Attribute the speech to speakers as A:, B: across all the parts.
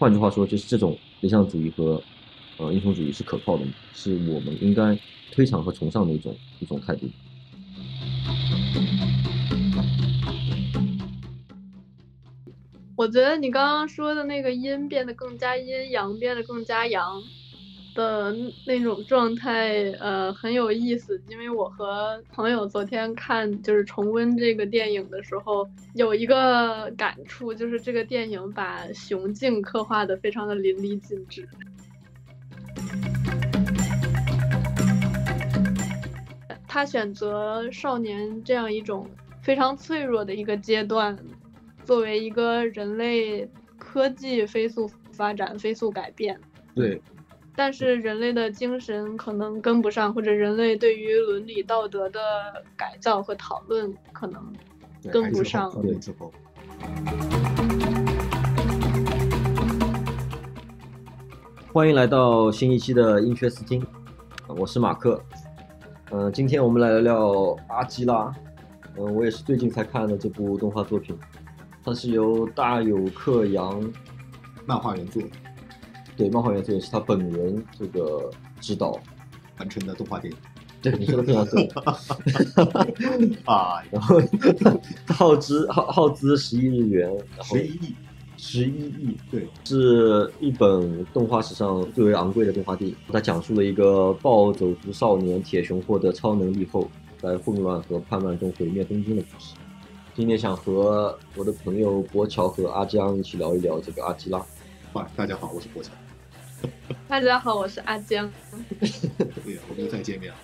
A: 换句话说，就是这种理想主义和呃英雄主义是可靠的，是我们应该推崇和崇尚的一种一种态度。
B: 我觉得你刚刚说的那个阴变得更加阴，阳变得更加阳的那种状态，呃，很有意思。因为我和朋友昨天看，就是重温这个电影的时候，有一个感触，就是这个电影把雄竞刻画的非常的淋漓尽致。他选择少年这样一种非常脆弱的一个阶段。作为一个人类，科技飞速发展、飞速改变，
A: 对，
B: 但是人类的精神可能跟不上，或者人类对于伦理道德的改造和讨论可能跟不上。
A: 对，欢迎来到新一期的英缺斯金，我是马克。嗯，今天我们来聊聊阿基拉。嗯，我也是最近才看的这部动画作品。它是由大友克洋
C: 漫画原作，
A: 对，漫画原作也是他本人这个指导
C: 完成的动画电影。
A: 对，你说的非常对。
C: 啊，
A: 然后 耗资耗耗资十亿日元，
C: 十一亿，
A: 十一亿，
C: 对，
A: 是一本动画史上最为昂贵的动画电影。它讲述了一个暴走族少年铁熊获得超能力后，在混乱和叛乱中毁灭东京的故事。今天想和我的朋友博乔和阿江一起聊一聊这个阿基拉。
C: 嗨，大家好，我是博乔。
B: 大家好，我是阿江。
C: 对，我们又再见面了。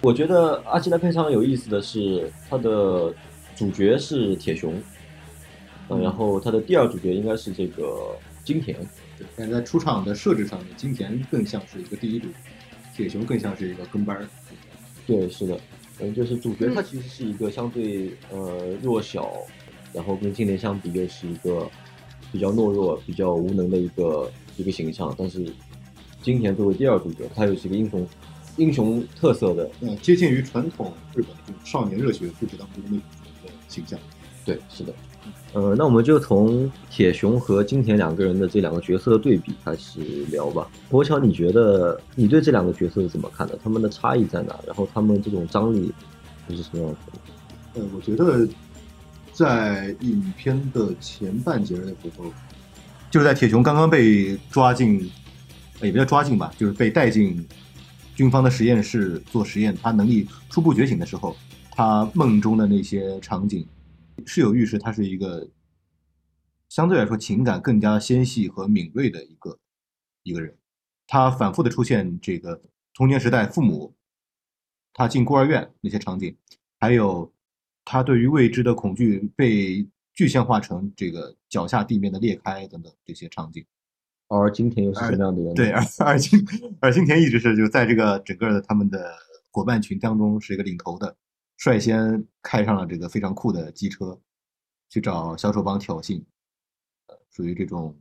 A: 我觉得阿基拉非常有意思的是，他的主角是铁熊，嗯，然后他的第二主角应该是这个金田。
C: 对，但在出场的设置上面，金田更像是一个第一主角，铁熊更像是一个跟班儿。
A: 对，是的。嗯，就是主角他其实是一个相对呃弱小，然后跟金田相比又是一个比较懦弱、比较无能的一个一个形象。但是金田作为第二主角，他又是一个英雄英雄特色的，
C: 嗯，接近于传统日本这种少年热血故事当中的那种形象。
A: 对，是的。呃，那我们就从铁雄和金田两个人的这两个角色的对比开始聊吧。博乔，你觉得你对这两个角色是怎么看的？他们的差异在哪？然后他们这种张力又是什么样的？
C: 呃，我觉得在影片的前半截的时候，就是在铁雄刚刚被抓进，也不叫抓进吧，就是被带进军方的实验室做实验，他能力初步觉醒的时候，他梦中的那些场景。是有预示，他是一个相对来说情感更加纤细和敏锐的一个一个人。他反复的出现这个童年时代父母，他进孤儿院那些场景，还有他对于未知的恐惧被具象化成这个脚下地面的裂开等等这些场景。
A: 而金田又是什么样的人？
C: 对，而 而金而金田一直是就在这个整个的他们的伙伴群当中是一个领头的。率先开上了这个非常酷的机车，去找小丑帮挑衅，呃，属于这种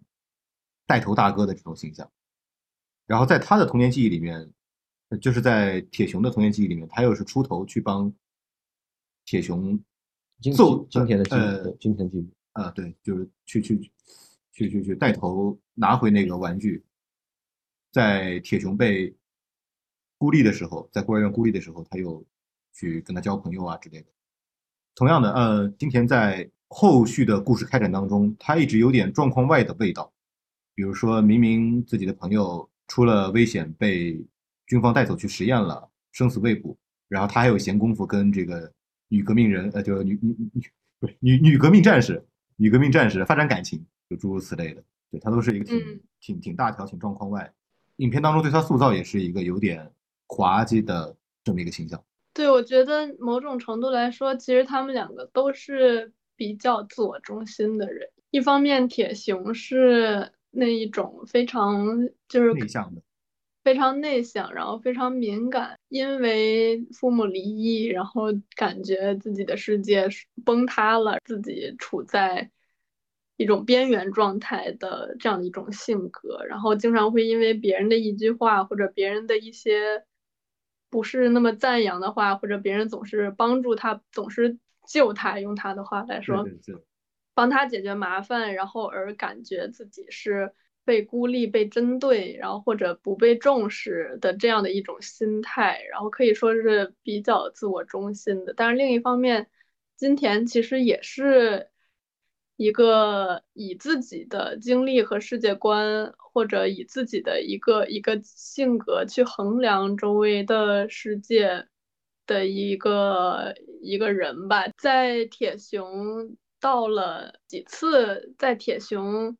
C: 带头大哥的这种形象。然后在他的童年记忆里面，就是在铁熊的童年记忆里面，他又是出头去帮铁熊揍
A: 金田的
C: 呃
A: 金田记忆
C: 啊，对，就是去去去去去带头拿回那个玩具，在铁熊被孤立的时候，在孤儿院孤立的时候，他又。去跟他交朋友啊之类的。同样的，呃，金田在后续的故事开展当中，他一直有点状况外的味道。比如说明明自己的朋友出了危险，被军方带走去实验了，生死未卜，然后他还有闲工夫跟这个女革命人，呃，就女女女不是女女革命战士，女革命战士发展感情，就诸如此类的。对他都是一个挺挺挺大条、挺状况外。影片当中对她塑造也是一个有点滑稽的这么一个形象。
B: 对，我觉得某种程度来说，其实他们两个都是比较自我中心的人。一方面，铁熊是那一种非常就是
C: 内向的，
B: 非常内向，然后非常敏感，因为父母离异，然后感觉自己的世界崩塌了，自己处在一种边缘状态的这样的一种性格，然后经常会因为别人的一句话或者别人的一些。不是那么赞扬的话，或者别人总是帮助他，总是救他，用他的话来说，帮他解决麻烦，然后而感觉自己是被孤立、被针对，然后或者不被重视的这样的一种心态，然后可以说是比较自我中心的。但是另一方面，金田其实也是一个以自己的经历和世界观，或者以自己的一个一个性格去衡量周围的世界的一个一个人吧。在铁熊到了几次，在铁熊。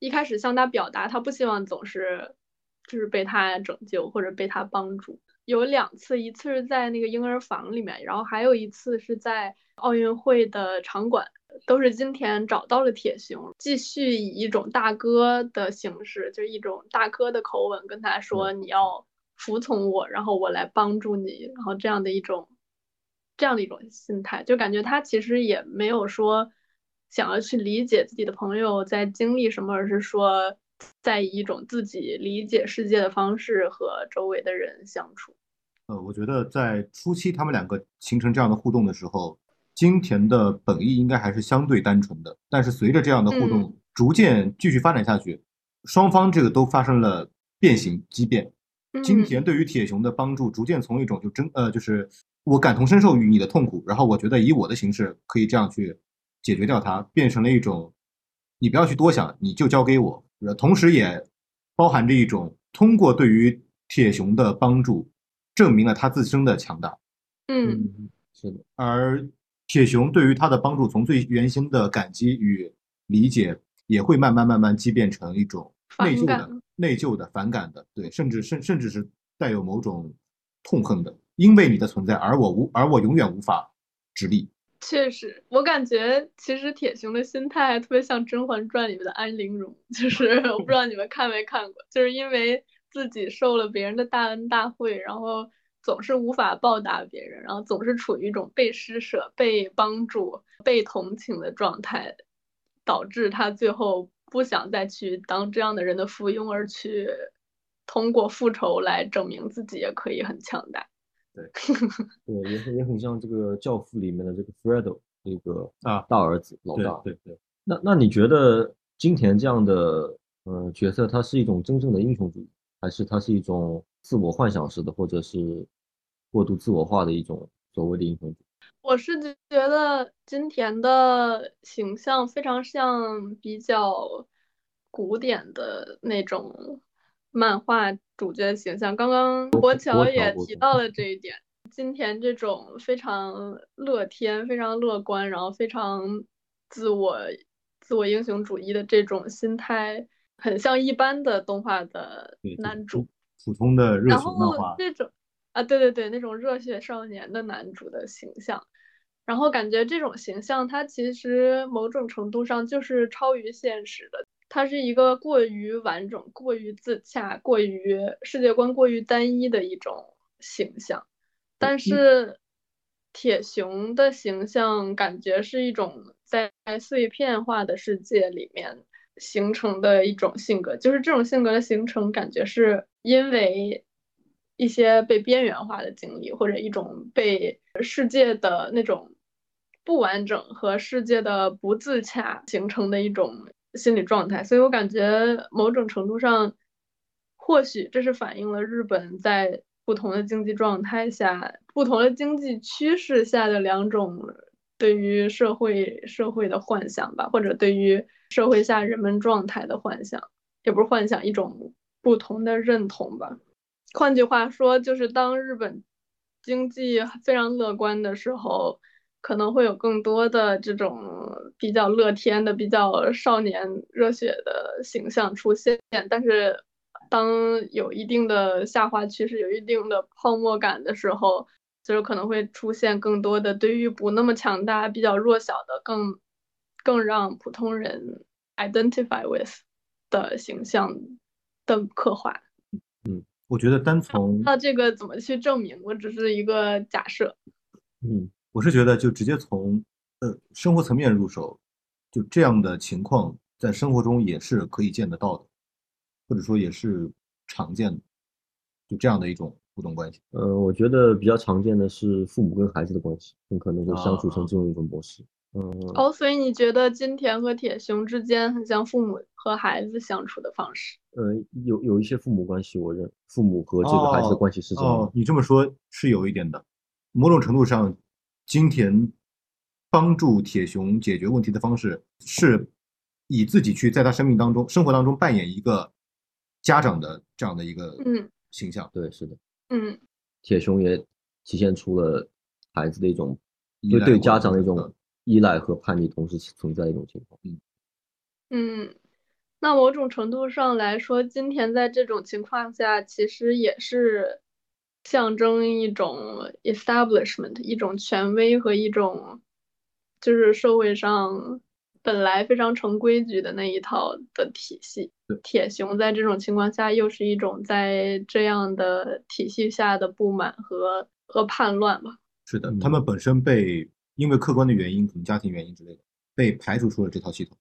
B: 一开始向他表达，他不希望总是就是被他拯救或者被他帮助。有两次，一次是在那个婴儿房里面，然后还有一次是在奥运会的场馆，都是今天找到了铁熊，继续以一种大哥的形式，就是一种大哥的口吻跟他说：“你要服从我，然后我来帮助你。”然后这样的一种这样的一种心态，就感觉他其实也没有说。想要去理解自己的朋友在经历什么，而是说，在以一种自己理解世界的方式和周围的人相处。
C: 呃，我觉得在初期他们两个形成这样的互动的时候，金田的本意应该还是相对单纯的。但是随着这样的互动逐渐继续发展下去，双方这个都发生了变形畸变。金田对于铁雄的帮助逐渐从一种就真呃就是我感同身受于你的痛苦，然后我觉得以我的形式可以这样去。解决掉它，变成了一种，你不要去多想，你就交给我。同时，也包含着一种通过对于铁熊的帮助，证明了他自身的强大。
B: 嗯，
A: 是的。
C: 而铁熊对于他的帮助，从最原先的感激与理解，也会慢慢慢慢积变成一种内疚的、内疚的、反感的，对，甚至甚甚至是带有某种痛恨的，因为你的存在，而我无，而我永远无法直立。
B: 确实，我感觉其实铁熊的心态特别像《甄嬛传》里面的安陵容，就是 我不知道你们看没看过，就是因为自己受了别人的大恩大惠，然后总是无法报答别人，然后总是处于一种被施舍、被帮助、被同情的状态，导致他最后不想再去当这样的人的附庸，而去通过复仇来证明自己也可以很强大。
A: 对，对，也也很像这个《教父》里面的这个 Fredo 这个
C: 啊
A: 大儿子老大。
C: 对对。
A: 那那你觉得金田这样的呃角色，他是一种真正的英雄主义，还是他是一种自我幻想式的，或者是过度自我化的一种所谓的英雄主义？
B: 我是觉得金田的形象非常像比较古典的那种。漫画主角形象，刚刚国乔也提到了这一点。金田这种非常乐天、非常乐观，然后非常自我、自我英雄主义的这种心态，很像一般的动画的男主，
C: 普通的热血漫画。
B: 这种啊，对对对，那种热血少年的男主的形象，然后感觉这种形象，它其实某种程度上就是超于现实的。它是一个过于完整、过于自洽、过于世界观过于单一的一种形象，但是铁熊的形象感觉是一种在碎片化的世界里面形成的一种性格，就是这种性格的形成，感觉是因为一些被边缘化的经历，或者一种被世界的那种不完整和世界的不自洽形成的一种。心理状态，所以我感觉某种程度上，或许这是反映了日本在不同的经济状态下、不同的经济趋势下的两种对于社会社会的幻想吧，或者对于社会下人们状态的幻想，也不是幻想，一种不同的认同吧。换句话说，就是当日本经济非常乐观的时候。可能会有更多的这种比较乐天的、比较少年热血的形象出现，但是当有一定的下滑趋势、有一定的泡沫感的时候，就是可能会出现更多的对于不那么强大、比较弱小的、更更让普通人 identify with 的形象的刻画。
C: 嗯，我觉得单从
B: 那这个怎么去证明？我只是一个假设。
C: 嗯。我是觉得，就直接从呃生活层面入手，就这样的情况，在生活中也是可以见得到的，或者说也是常见的，就这样的一种互动关系。
A: 呃，我觉得比较常见的是父母跟孩子的关系，很可能会相处成这种一种模式。嗯，
B: 哦，所以你觉得金田和铁雄之间很像父母和孩子相处的方式？
A: 呃，有有一些父母关系，我认父母和这个孩子的关系是这样的。
C: 哦，你这么说，是有一点的。某种程度上，金田帮助铁雄解决问题的方式，是以自己去在他生命当中、生活当中扮演一个家长的这样的一个
B: 嗯
C: 形象。
A: 对，是的，
B: 嗯
A: 铁雄也体现出了孩子的一种
C: 依赖或
A: 对对家长的一种依赖和叛逆同时存在的一种情况。
B: 嗯，那某种程度上来说，金田在这种情况下，其实也是象征一种 establishment，一种权威和一种就是社会上本来非常成规矩的那一套的体系。铁熊在这种情况下，又是一种在这样的体系下的不满和和叛乱吧。
C: 是的，
A: 嗯
C: 他们本身被因为客观的原因，可能家庭原因之类的，被排除出了这套系统。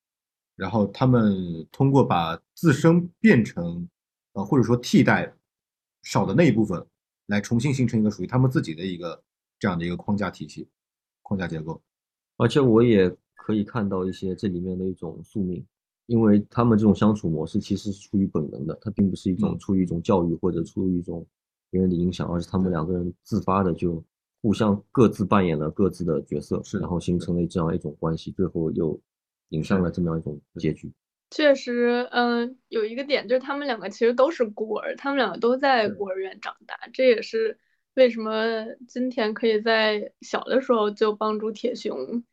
C: 然后他们通过把自身变成，呃，或者说替代少的那一部分，来重新形成一个属于他们自己的一个这样的一个框架体系、框架结构。
A: 而且我也可以看到一些这里面的一种宿命，因为他们这种相处模式其实是出于本能的，它并不是一种
C: 嗯
A: 出于一种教育或者出于一种别人的影响，而是他们两个人自发的就互相各自扮演了各自的角色，
C: 是
A: 然后形成了这样一种关系，最后又引向了这么样一种结局。
B: 确实，嗯，有一个点就是他们两个其实都是孤儿，他们两个都在孤儿院长大，这也是为什么今天可以在小的时候就帮助铁雄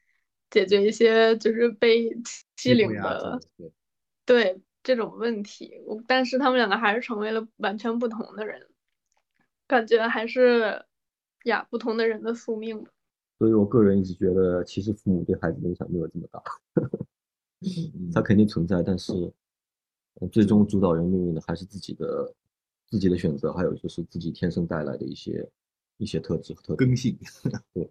B: 解决一些就是被欺凌的
C: 对
B: 对这种问题。我但是他们两个还是成为了完全不同的人，感觉还是呀不同的人的宿命吧。
A: 所以我个人一直觉得，其实父母对孩子的影响没有这么大，
C: 嗯
A: 它肯定存在，但是呃最终主导人命运的还是自己的自己的选择，还有就是自己天生带来的一些一些特质和特点。
C: 根性，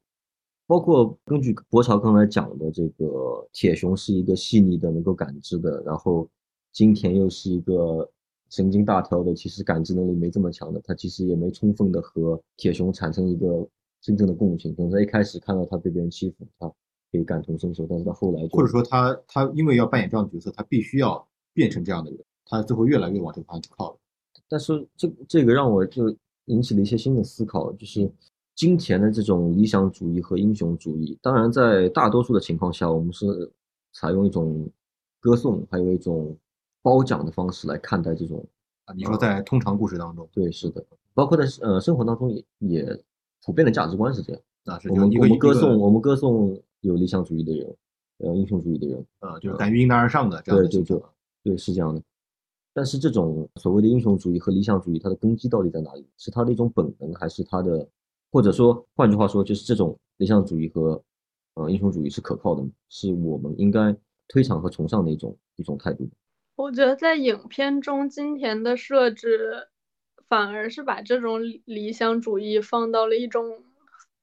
A: 包括根据博潮刚才讲的，这个铁熊是一个细腻的、能够感知的，然后金田又是一个神经大条的，其实感知能力没这么强的，他其实也没充分的和铁熊产生一个真正的共情。可能在一开始看到他被别人欺负，他可以感同身受，但是他后来就
C: 或者说他他因为要扮演这样的角色，他必须要变成这样的人，他最后越来越往这个方向去靠了。
A: 但是这这个让我就引起了一些新的思考，就是金田的这种理想主义和英雄主义。当然，在大多数的情况下，我们是采用一种歌颂，还有一种褒奖的方式来看待这种。
C: 啊，你说在通常故事当中，
A: 对，是的，包括在呃生活当中也也普遍的价值观是这样。
C: 啊是
A: 我们我们歌颂我们歌颂有理想主义的人，呃英雄主义的人，
C: 呃就是敢于迎难而上的这样
A: 对对对
C: 的形象。
A: 对，是这样的。但是这种所谓的英雄主义和理想主义，它的根基到底在哪里？是它的一种本能，还是它的，或者说换句话说，就是这种理想主义和呃英雄主义是可靠的吗？是我们应该推崇和崇尚的一种一种态度。
B: 我觉得在影片中，金田的设置反而是把这种理理想主义放到了一种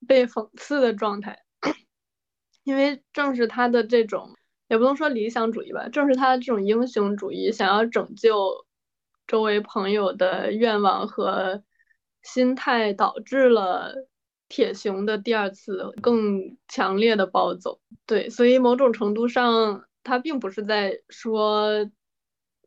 B: 被讽刺的状态，因为正是他的这种，也不能说理想主义吧，正是他的这种英雄主义，想要拯救周围朋友的愿望和心态，导致了铁熊的第二次更强烈的暴走。对，所以某种程度上，他并不是在说，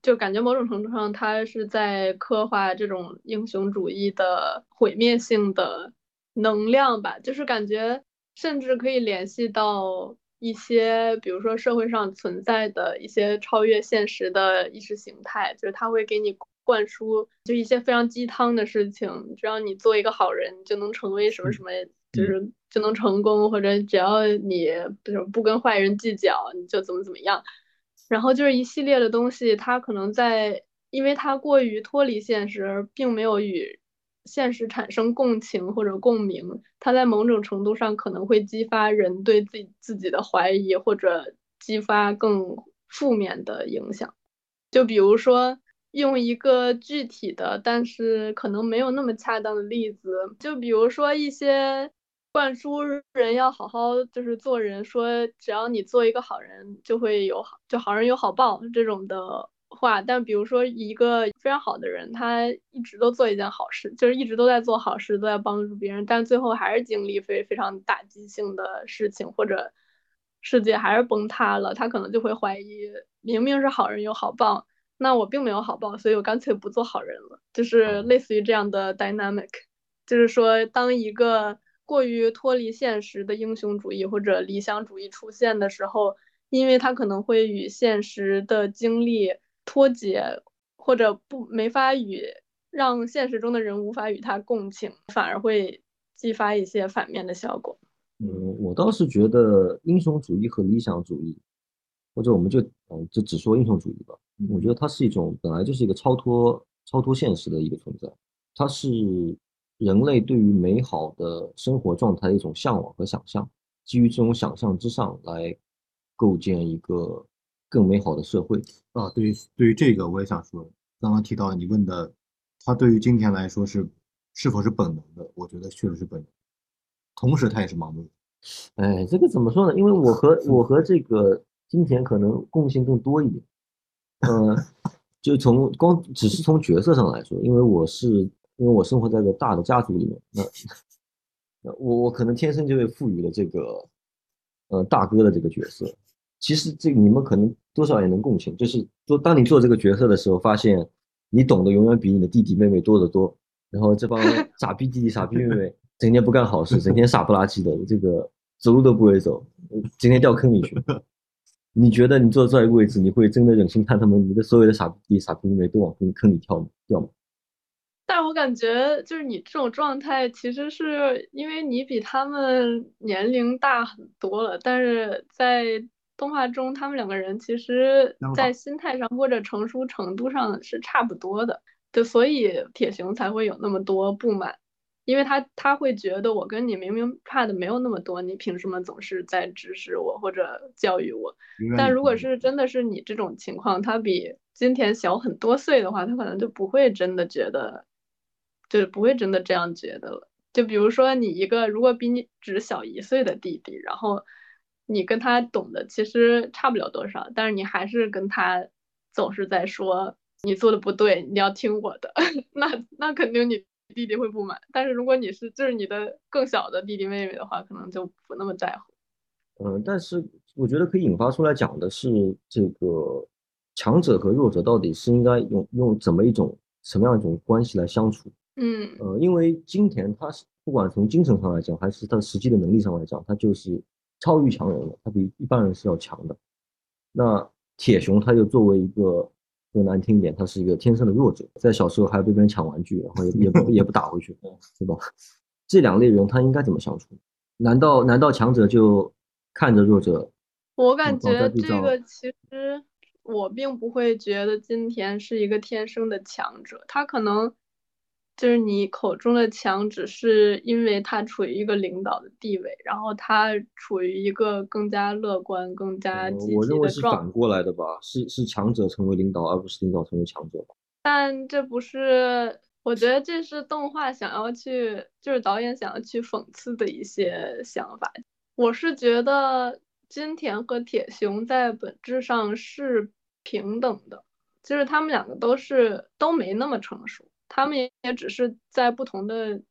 B: 就感觉某种程度上，他是在刻画这种英雄主义的毁灭性的能量吧，就是感觉甚至可以联系到一些，比如说社会上存在的一些超越现实的意识形态，就是他会给你灌输就一些非常鸡汤的事情，只要你做一个好人，你就能成为什么什么，就是就能成功，或者只要你比如不跟坏人计较，你就怎么怎么样。然后就是一系列的东西，它可能在，因为它过于脱离现实，并没有与现实产生共情或者共鸣，它在某种程度上可能会激发人对自己自己的怀疑，或者激发更负面的影响。就比如说，用一个具体的，但是可能没有那么恰当的例子，就比如说一些。灌输人要好好就是做人，说只要你做一个好人，就会有好就好人有好报这种的话。但比如说一个非常好的人，他一直都做一件好事，就是一直都在做好事，都在帮助别人，但最后还是经历非非常打击性的事情，或者世界还是崩塌了，他可能就会怀疑，明明是好人有好报，那我并没有好报，所以我干脆不做好人了，就是类似于这样的 dynamic，就是说，当一个过于脱离现实的英雄主义或者理想主义出现的时候，因为他可能会与现实的经历脱节，或者不没法与让现实中的人无法与他共情，反而会激发一些反面的效果。
A: 嗯，我倒是觉得英雄主义和理想主义，或者我们就嗯就只说英雄主义吧。我觉得它是一种本来就是一个超脱超脱现实的一个存在，它是人类对于美好的生活状态的一种向往和想象，基于这种想象之上来构建一个更美好的社会。
C: 啊，对于对于这个我也想说，刚刚提到你问的，他对于今天来说是是否是本能的？我觉得确实是本能。同时，他也是盲目。
A: 哎，这个怎么说呢？因为我和 我和这个金田可能共性更多一点。呃，就从光只是从角色上来说，因为我是因为我生活在一个大的家族里面，那那 我我可能天生就被赋予了这个呃大哥的这个角色。其实这你们可能多少也能共情，就是做当你做这个角色的时候，发现你懂得永远比你的弟弟妹妹多得多，然后这帮 傻逼弟弟傻逼妹妹。整天不干好事，整天傻不拉几的，这个走路都不会走，今天掉坑里去。你觉得你坐这一个位置，你会真的忍心看他们，你的所有的傻逼傻逼妹妹都往坑坑里跳掉吗？
B: 但我感觉就是你这种状态，其实是因为你比他们年龄大很多了，但是在动画中，他们两个人其实在心态上或者成熟程度上是差不多的，就所以铁熊才会有那么多不满。因为他他会觉得我跟你明明差的没有那么多，你凭什么总是在指使我或者教育我？但如果是真的是你这种情况，他比金田小很多岁的话，他可能就不会真的觉得，就是不会真的这样觉得了。就比如说你一个如果比你只小一岁的弟弟，然后你跟他懂的其实差不了多少，但是你还是跟他总是在说你做的不对，你要听我的，那那肯定你。弟弟会不满，但是如果你是就是你的更小的弟弟妹妹的话，可能就不那么在乎。
A: 嗯，但是我觉得可以引发出来讲的是，这个强者和弱者到底是应该用用怎么一种什么样一种关系来相处？
B: 嗯，
A: 呃，因为金田他是不管从精神上来讲，还是他实际的能力上来讲，他就是超于强人的，他比一般人是要强的。那铁熊他就作为一个。说难听一点，他是一个天生的弱者，在小时候还被别人抢玩具，然后也也不也不打回去，对吧？这两类人他应该怎么相处？难道难道强者就看着弱者？
B: 我感觉这个其实我并不会觉得金田是一个天生的强者，他可能。就是你口中的强，只是因为他处于一个领导的地位，然后他处于一个更加乐观、更加积极的状。
A: 我认为是反过来的吧，是是强者成为领导，而不是领导成为强者。
B: 但这不是，我觉得这是动画想要去，就是导演想要去讽刺的一些想法。我是觉得金田和铁雄在本质上是平等的，就是他们两个都是都没那么成熟。他们也只是在不同的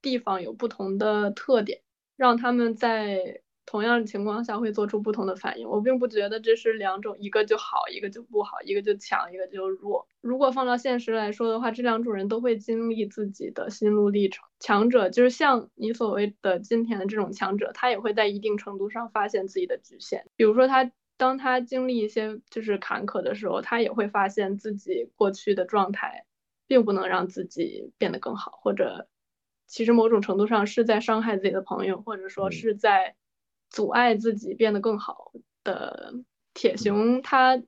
B: 地方有不同的特点，让他们在同样的情况下会做出不同的反应。我并不觉得这是两种，一个就好，一个就不好，一个就强，一个就弱。如果放到现实来说的话，这两种人都会经历自己的心路历程。强者就是像你所谓的今天的这种强者，他也会在一定程度上发现自己的局限。比如说他当他经历一些就是坎坷的时候，他也会发现自己过去的状态。并不能让自己变得更好，或者其实某种程度上是在伤害自己的朋友，或者说是在阻碍自己变得更好的铁熊。他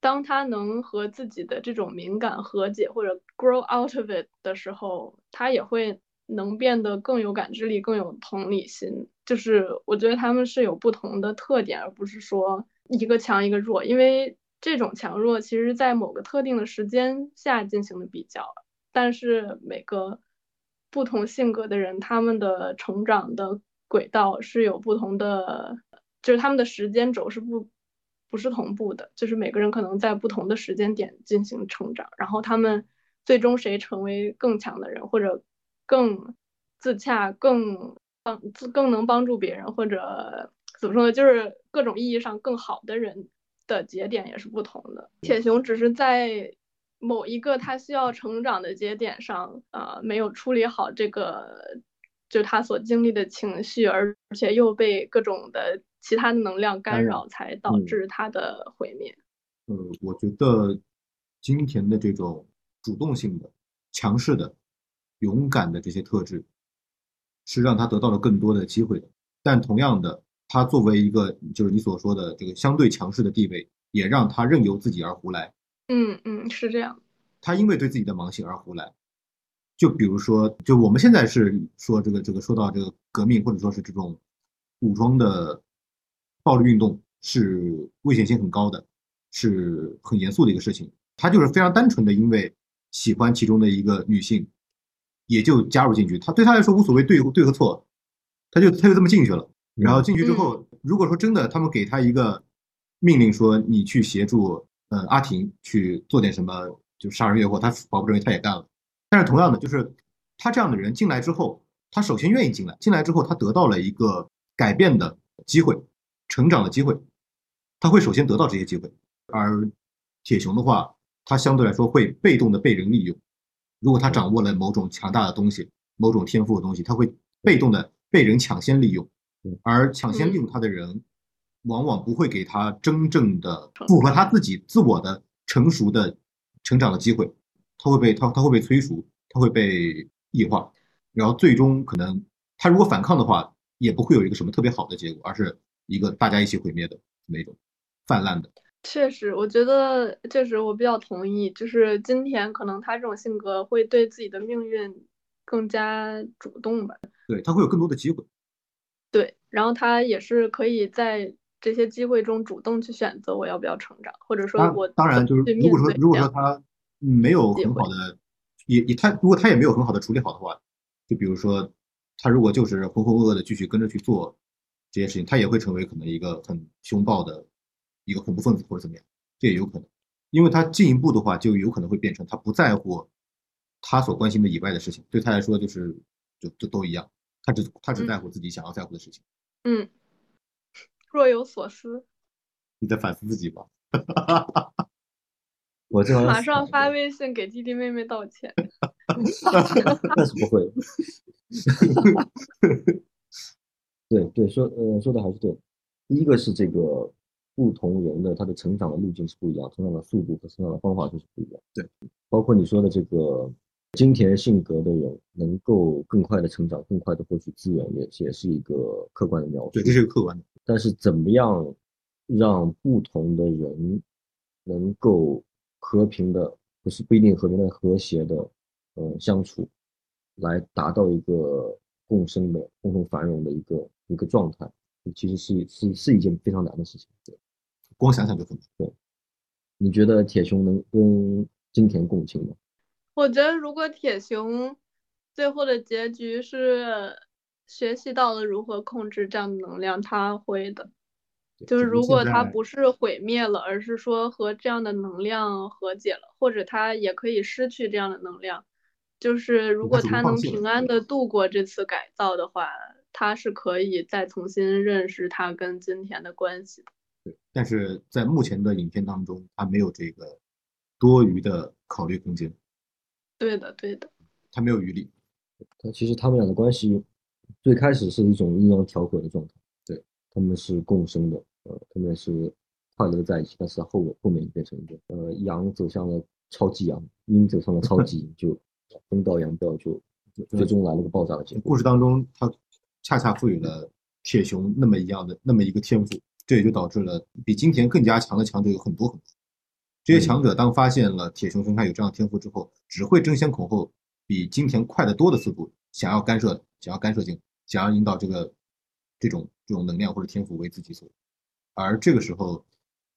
B: 当他能和自己的这种敏感和解，或者 grow out of it 的时候，他也会能变得更有感知力，更有同理心。就是我觉得他们是有不同的特点，而不是说一个强一个弱，因为。这种强弱其实，在某个特定的时间下进行的比较，但是每个不同性格的人，他们的成长的轨道是有不同的，就是他们的时间轴是不不是同步的，就是每个人可能在不同的时间点进行成长，然后他们最终谁成为更强的人，或者更自洽、更帮更能帮助别人，或者。怎么说呢？就是各种意义上更好的人的节点也是不同的。铁熊只是在某一个他需要成长的节点上，呃，没有处理好这个，就他所经历的情绪，而且又被各种的其他的能量干扰，才导致他的毁灭。
C: 呃，我觉得金田的这种主动性的、强势的、勇敢的这些特质，是让他得到了更多的机会的。但同样的，他作为一个就是你所说的这个相对强势的地位，也让他任由自己而胡来。
B: 嗯嗯，是这样。
C: 他因为对自己的盲性而胡来。就比如说，就我们现在是说这个这个说到这个革命或者说是这种武装的暴力运动是危险性很高的。是很严肃的一个事情，他就是非常单纯的，因为喜欢其中的一个女性，也就加入进去。他对他来说无所谓对对和错，他就他就这么进去了。然后进去之后，如果说真的他们给他一个命令，说你去协助呃阿婷去做点什么，就杀人越货，他保不认为他也干了。但是同样的，就是他这样的人进来之后，他首先愿意进来，进来之后他得到了一个改变的机会，成长的机会，他会首先得到这些机会。而铁熊的话，他相对来说会被动的被人利用。如果他掌握了某种强大的东西、某种天赋的东西，他会被动的被人抢先利用。而抢先利用他的人，往往不会给他真正的符合他自己自我的成熟的成长的机会。他会被他他会被催熟，他会被异化，然后最终可能他如果反抗的话，也不会有一个什么特别好的结果，而是一个大家一起毁灭的那种泛滥的。
B: 确实，我觉得确实我比较同意，就是金田可能他这种性格会对自己的命运更加主动吧。
C: 对他会有更多的机会。
B: 对，然后他也是可以在这些机会中主动去选择我要不要成长，或者说我
C: 当然就是如果说如果说他没有很好的，也也他如果他也没有很好的处理好的话，就比如说他如果就是浑浑噩噩的继续跟着去做这些事情，他也会成为可能一个很凶暴的。一个恐怖分子或者怎么样，这也有可能，因为他进一步的话，就有可能会变成他不在乎他所关心的以外的事情，对他来说就是就就都一样，他只他只在乎自己想要在乎的事情。
B: 嗯，若有所思。
C: 你在反思自己吧？
A: 我这
B: 马上发微信给弟弟妹妹道歉。
A: 那是不会。对对，说呃说的还是对。第一个是这个不同人的他的成长的路径是不一样，成长的速度和成长的方法就是不一样。
C: 对，
A: 包括你说的这个金田性格的人能够更快的成长，更快的获取资源，也也是一个客观的描述。
C: 对，这是一个客观的。
A: 但是怎么样让不同的人能够和平的，不是不一定和平的和谐的，呃相处，来达到一个共生的、共同繁荣的一个一个状态。其实是是是一件非常难的事情，对，
C: 光想想就很难。
A: 对，你觉得铁熊能跟金田共情吗？
B: 我觉得如果铁熊最后的结局是学习到了如何控制这样的能量，他会的。就是如果他不是毁灭了，而是说和这样的能量和解了，或者他也可以失去这样的能量，就是如果他能平安的度过这次改造的话。他是可以再重新认识他跟金田的关系的，
C: 对，但是在目前的影片当中，他没有这个多余的考虑空间。
B: 对的，对的，
C: 他没有余力。
A: 他其实他们俩的关系最开始是一种阴阳调和的状态，
C: 对，
A: 他们是共生的，呃，他们是快乐的在一起，但是后后面变成一个呃阳走向了超级阳，阴走向了超级阴，就分道扬镳，就最终来了个爆炸的结果。
C: 故事当中他。恰恰赋予了铁熊那么一样的那么一个天赋，这也就导致了比金田更加强的强者有很多很多。这些强者当发现了铁熊身上有这样的天赋之后，只会争先恐后，比金田快得多的速度，想要干涉，想要干涉进，想要引导这个这种这种能量或者天赋为自己所。而这个时候，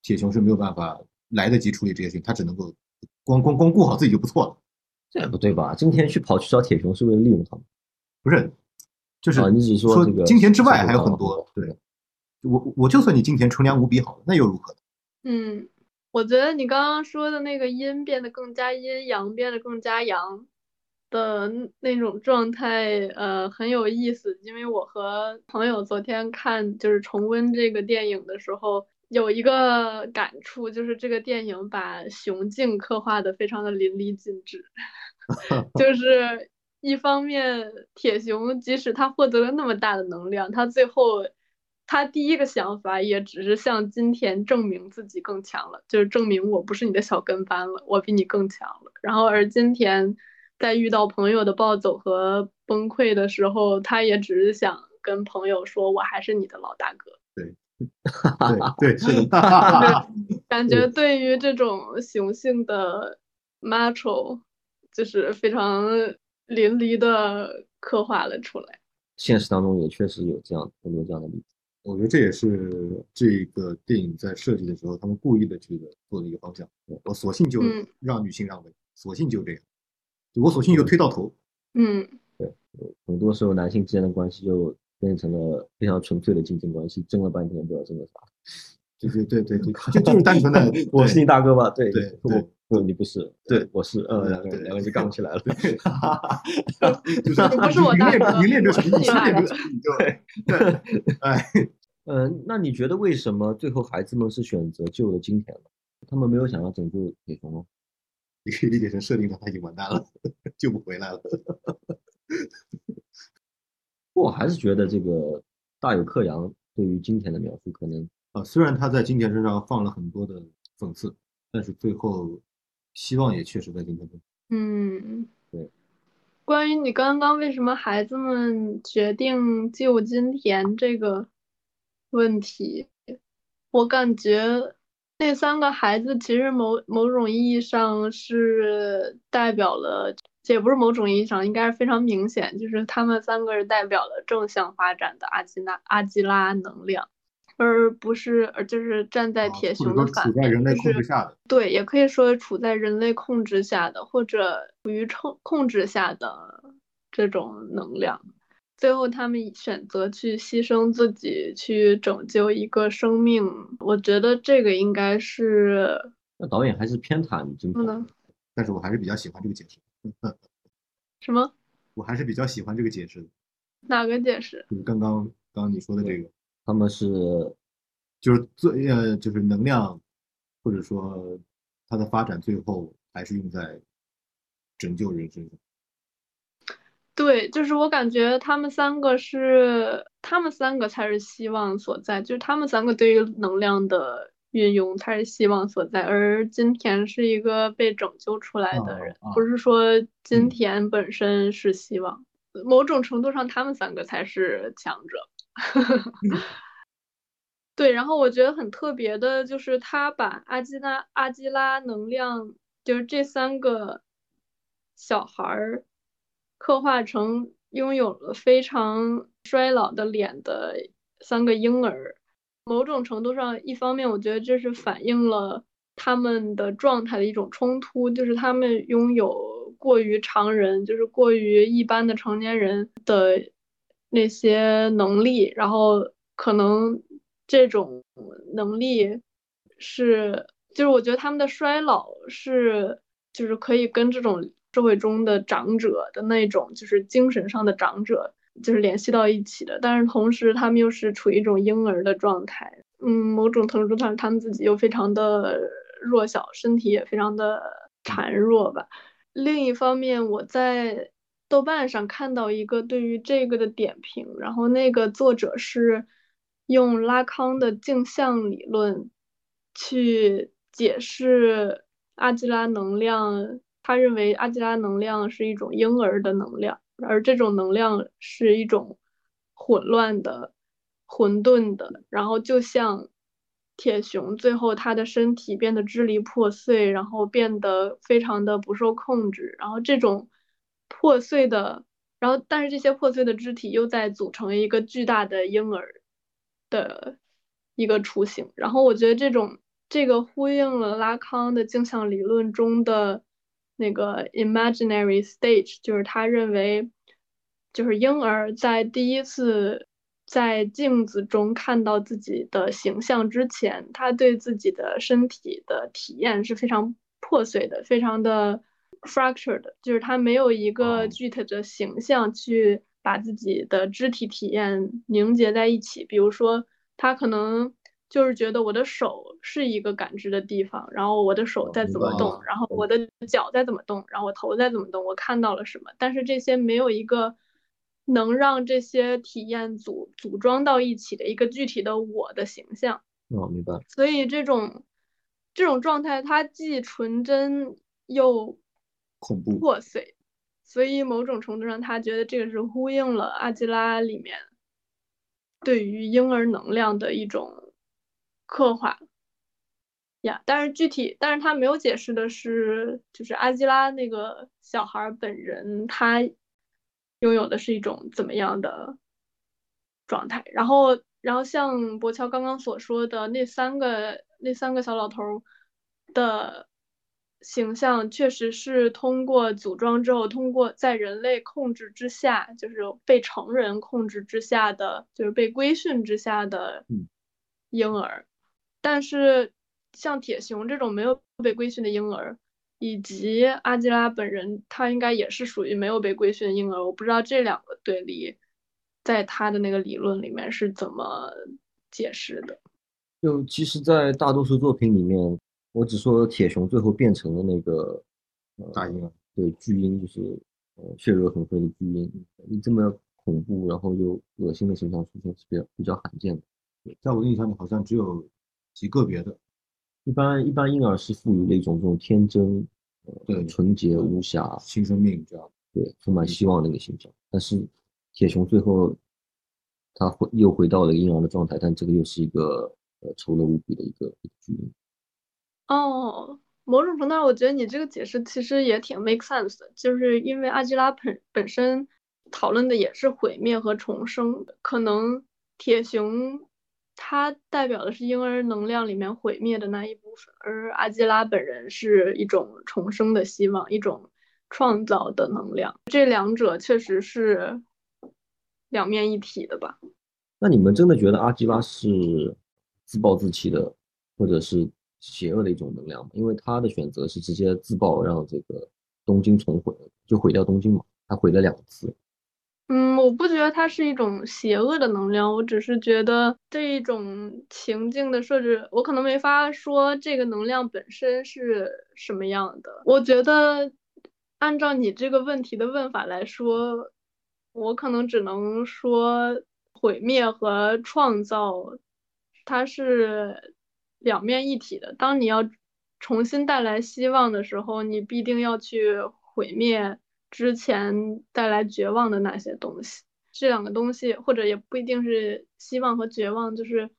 C: 铁熊是没有办法来得及处理这些事情，他只能够光光光顾好自己就不错了。
A: 这也不对吧？今天去跑去找铁熊是为了利用他吗？
C: 不是。就是
A: 你只说
C: 金田之外还有很多，对，我我就算你金田纯良无比好了，那又如何？
B: 嗯，我觉得你刚刚说的那个阴变得更加阴，阳变得更加阳，的那种状态，呃，很有意思。因为我和朋友昨天看，就是重温这个电影的时候，有一个感触，就是这个电影把雄竞刻画的非常的淋漓尽致。就 是一方面，铁熊即使他获得了那么大的能量，他最后。他第一个想法也只是向金田证明自己更强了，就是证明我不是你的小跟班了，我比你更强了。然后而金田在遇到朋友的暴走和崩溃的时候，他也只是想跟朋友说，我还是你的老大哥。
C: 对，对对是的，
B: 感觉对于这种雄性的 macho，就是非常淋漓的刻画了出来。
A: 现实当中也确实有这样很多这样的例子。
C: 我觉得这也是这个电影在设计的时候，他们故意的去做的一个方向。我索性就让女性让位，索性就这样，我索性就推到头。
B: 嗯，
A: 对，很多时候男性之间的关系就变成了非常纯粹的竞争关系，争了半天不知道争了啥。
C: 对对对对 对，就就是单纯的
A: 我是你大哥吧？对
C: 对，
A: 我不你不是，
C: 对
A: 我是，呃，两个两个就杠起来了。
C: 就是
B: 不是我大哥，
C: 明恋就是你，失恋
B: 就
C: 是你，对对，哎。
A: 嗯，那你觉得为什么最后孩子们是选择救了金田呢？他们没有想要拯救铁雄吗？
C: 你可以理解成设定上他已经完蛋了，救不回来了。
A: 不过我还是觉得这个大有克洋对于金田的描述可能
C: 啊，虽然他在金田身上放了很多的讽刺，但是最后希望也确实在金田身上。
B: 嗯，
A: 对。
B: 关于你刚刚为什么孩子们决定救金田这个。问题，我感觉那三个孩子其实某某种意义上是代表了，也不是某种意义上，应该是非常明显，就是他们三个是代表了正向发展的阿基拉阿基拉能量，而不是，而就是站在铁熊的反面，就是对，也可以说处在人类控制下的，或者处于控控制下的这种能量。最后，他们选择去牺牲自己，去拯救一个生命。我觉得这个应该是
A: 那导演还是偏袒金田，
C: 但是我还是比较喜欢这个解释。
B: 什么？
C: 我还是比较喜欢这个解释。
B: 哪个解释？
C: 就是刚刚刚刚你说的这个，
A: 他们是
C: 就是最呃，就是能量，或者说它的发展最后还是用在拯救人身上。
B: 对，就是我感觉他们三个是，他们三个才是希望所在，就是他们三个对于能量的运用才是希望所在，而金田是一个被拯救出来的人，不是说金田本身是希望，某种程度上他们三个才是强者。对，然后我觉得很特别的就是他把阿基拉阿基拉能量，就是这三个小孩儿。刻画成拥有了非常衰老的脸的三个婴儿，某种程度上，一方面我觉得这是反映了他们的状态的一种冲突，就是他们拥有过于常人，就是过于一般的成年人的那些能力，然后可能这种能力是，就是我觉得他们的衰老是，就是可以跟这种。社会中的长者的那种，就是精神上的长者，就是联系到一起的。但是同时，他们又是处于一种婴儿的状态。嗯，某种程度上，他们自己又非常的弱小，身体也非常的孱弱吧。另一方面，我在豆瓣上看到一个对于这个的点评，然后那个作者是用拉康的镜像理论去解释阿基拉能量。他认为阿基拉能量是一种婴儿的能量，而这种能量是一种混乱的、混沌的。然后就像铁熊，最后他的身体变得支离破碎，然后变得非常的不受控制。然后这种破碎的，然后但是这些破碎的肢体又在组成一个巨大的婴儿的一个雏形。然后我觉得这种这个呼应了拉康的镜像理论中的。那个 imaginary stage 就是他认为，就是婴儿在第一次在镜子中看到自己的形象之前，他对自己的身体的体验是非常破碎的，非常的 fractured，就是他没有一个
C: 哦
B: 具体的形象去把自己的肢体体验凝结在一起。比如说，他可能就是觉得我的手是一个感知的地方，然后我的手
A: 哦
B: 在怎么动然后我的脚在怎么动，然后我头在怎么动，我看到了什么。但是这些没有一个能让这些体验组组装到一起的一个具体的我的形象。
A: 哦，明白了。
B: 所以这种这种状态，它既纯真又
C: 恐怖
B: 破碎，所以某种程度上，他觉得这个是呼应了阿基拉里面对于婴儿能量的一种刻画呀。但是具体，但是他没有解释的是，就是阿基拉那个小孩儿本人，他拥有的是一种怎么样的状态？然后，然后像博乔刚刚所说的那三个那三个小老头儿的形象，确实是通过组装之后，通过在人类控制之下，就是被成人控制之下的，就是被规训之下的
C: 嗯
B: 婴儿。但是像铁熊这种没有被规训的婴儿，以及阿基拉本人，他应该也是属于没有被规训的婴儿。我不知道这两个对立，在他的那个理论里面是怎么解释的。
A: 就其实，在大多数作品里面，我只说铁熊最后变成了那个呃
C: 大婴儿，
A: 对巨婴，就是呃血肉横飞的巨婴，你这么恐怖然后又恶心的形象出现是比较比较罕见的。
C: 在我印象里好像只有极个别的，
A: 一般一般婴儿是赋予了一种这种天真、呃
C: 对
A: 纯洁无瑕、
C: 新生命这样。
A: 对充满希望的一个形象。但是铁熊最后他回又回到了婴儿的状态，但这个又是一个呃丑陋无比的一个一个巨婴。
B: 哦，某种程度上，我觉得你这个解释其实也挺 make sense 的，就是因为阿基拉本本身讨论的也是毁灭和重生，可能铁熊它代表的是婴儿能量里面毁灭的那一部分，而阿基拉本人是一种重生的希望，一种创造的能量，这两者确实是两面一体的吧。
A: 那你们真的觉得阿基拉是自暴自弃的，或者是邪恶的一种能量吗？因为他的选择是直接自爆，让这个东京重毁，就毁掉东京嘛。他毁了两次。
B: 嗯，我不觉得它是一种邪恶的能量，我只是觉得这一种情境的设置，我可能没法说这个能量本身是什么样的。我觉得按照你这个问题的问法来说，我可能只能说毁灭和创造，它是两面一体的。当你要重新带来希望的时候，你必定要去毁灭。之前带来绝望的那些东西，这两个东西，或者也不一定是希望和绝望，就是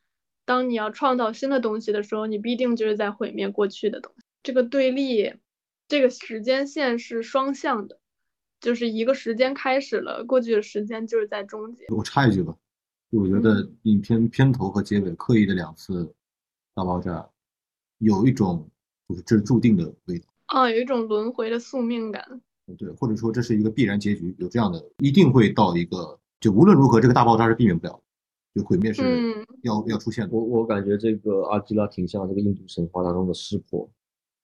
B: 当你要创造新的东西的时候，你必定就是在毁灭过去的东西。这个对立，这个时间线是双向的，就是一个时间开始了，过去的时间就是在终结。
C: 我插一句吧，就我觉得影片片头和结尾刻意的两次大爆炸，有一种就是这是注定的味道。
B: 啊，有一种轮回的宿命感。
C: 对，或者说这是一个必然结局，有这样的，一定会到一个，就无论如何，这个大爆炸是避免不了的，就毁灭是
B: 嗯
C: 要、要出现的。
A: 我我感觉这个阿基拉挺像这个印度神话当中的湿婆。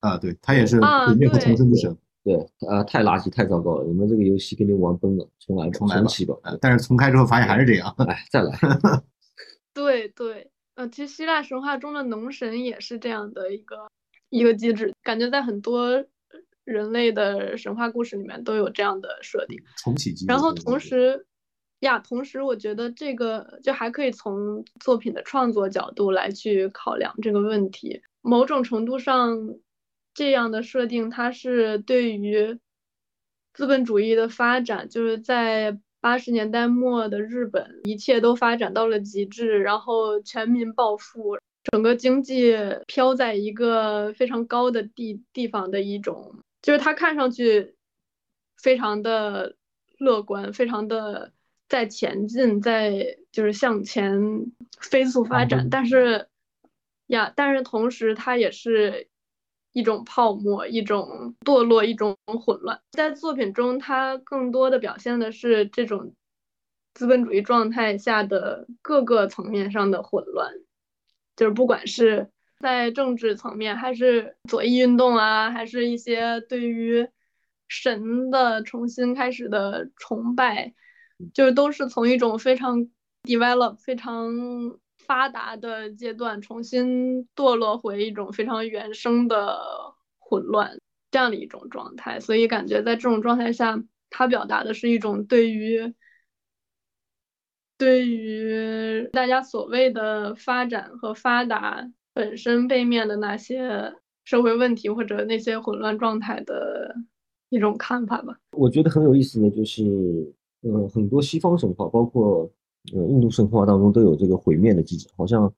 C: 啊，对，他也是
B: 啊
C: 毁灭和重生之神，
A: 对，啊、太垃圾，太糟糕了！你们这个游戏给你玩崩了，重来，
C: 重来吧
A: 重启吧。
C: 呃但是重开之后发现还是这样。
A: 哎，再来。
B: 对对，呃，其实希腊神话中的农神也是这样的一个一个机制，感觉在很多人类的神话故事里面都有这样的设定。
C: 重启机。
B: 然后同时呀，同时我觉得这个就还可以从作品的创作角度来去考量这个问题。某种程度上，这样的设定它是对于资本主义的发展，就是在八十年代末的日本，一切都发展到了极致，然后全民暴富，整个经济飘在一个非常高的地地方的一种，就是他看上去非常的乐观，非常的在前进，在就是向前飞速发展，但是呀，但是同时它也是一种泡沫，一种堕落，一种混乱。在作品中，它更多的表现的是这种资本主义状态下的各个层面上的混乱，就是不管是在政治层面，还是左翼运动啊，还是一些对于神的重新开始的崇拜，就是都是从一种非常 develop、非常发达的阶段，重新堕落回一种非常原生的混乱这样的一种状态。所以感觉在这种状态下，他表达的是一种对于对于大家所谓的发展和发达本身背面的那些社会问题或者那些混乱状态的一种看法吧。
A: 我觉得很有意思的就是，呃，很多西方神话，包括呃印度神话当中都有这个毁灭的机制，好像，